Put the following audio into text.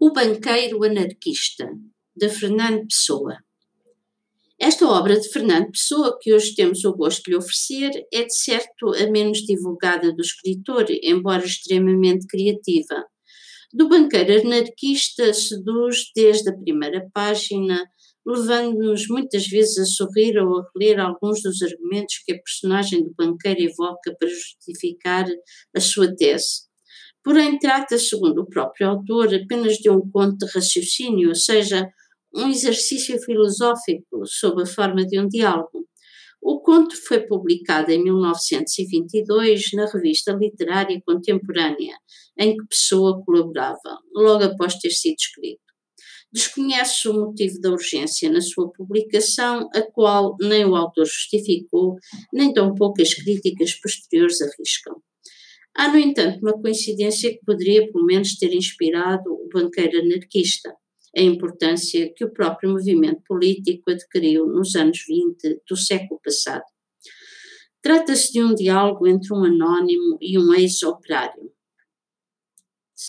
O Banqueiro Anarquista, de Fernando Pessoa. Esta obra de Fernando Pessoa, que hoje temos o gosto de lhe oferecer, é de certo a menos divulgada do escritor, embora extremamente criativa. Do banqueiro anarquista seduz desde a primeira página, levando-nos muitas vezes a sorrir ou a reler alguns dos argumentos que a personagem do banqueiro evoca para justificar a sua tese. Porém, trata, segundo o próprio autor, apenas de um conto de raciocínio, ou seja, um exercício filosófico sob a forma de um diálogo. O conto foi publicado em 1922 na revista literária contemporânea, em que Pessoa colaborava, logo após ter sido escrito. Desconhece o motivo da urgência na sua publicação, a qual nem o autor justificou, nem tão poucas críticas posteriores arriscam. Há, no entanto, uma coincidência que poderia, pelo menos, ter inspirado o banqueiro anarquista, a importância que o próprio movimento político adquiriu nos anos 20 do século passado. Trata-se de um diálogo entre um anónimo e um ex-operário.